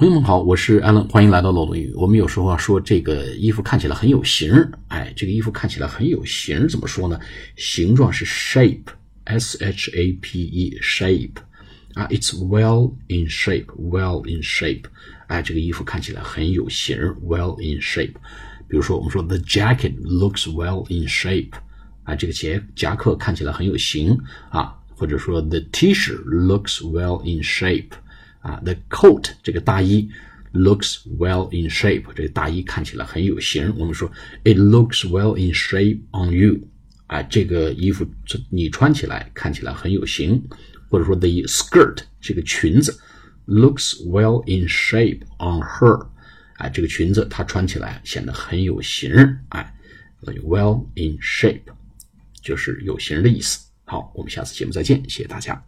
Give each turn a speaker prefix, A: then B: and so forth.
A: 朋友们好，我是艾伦，欢迎来到漏斗英语。我们有时候啊说这个衣服看起来很有型儿，哎，这个衣服看起来很有型儿，怎么说呢？形状是 shape，s h a p e，shape 啊，it's well in shape，well in shape，哎，这个衣服看起来很有型儿，well in shape。比如说我们说 the jacket looks well in shape，啊，这个夹夹克看起来很有型啊，或者说 the T-shirt looks well in shape。 啊，the coat 这个大衣 looks well in shape，这个大衣看起来很有型。我们说 it looks well in shape on you，啊，这个衣服你穿起来看起来很有型。或者说 the skirt 这个裙子 looks well in shape on her，啊，这个裙子它穿起来显得很有型。哎，well in shape 就是有型的意思。好，我们下次节目再见，谢谢大家。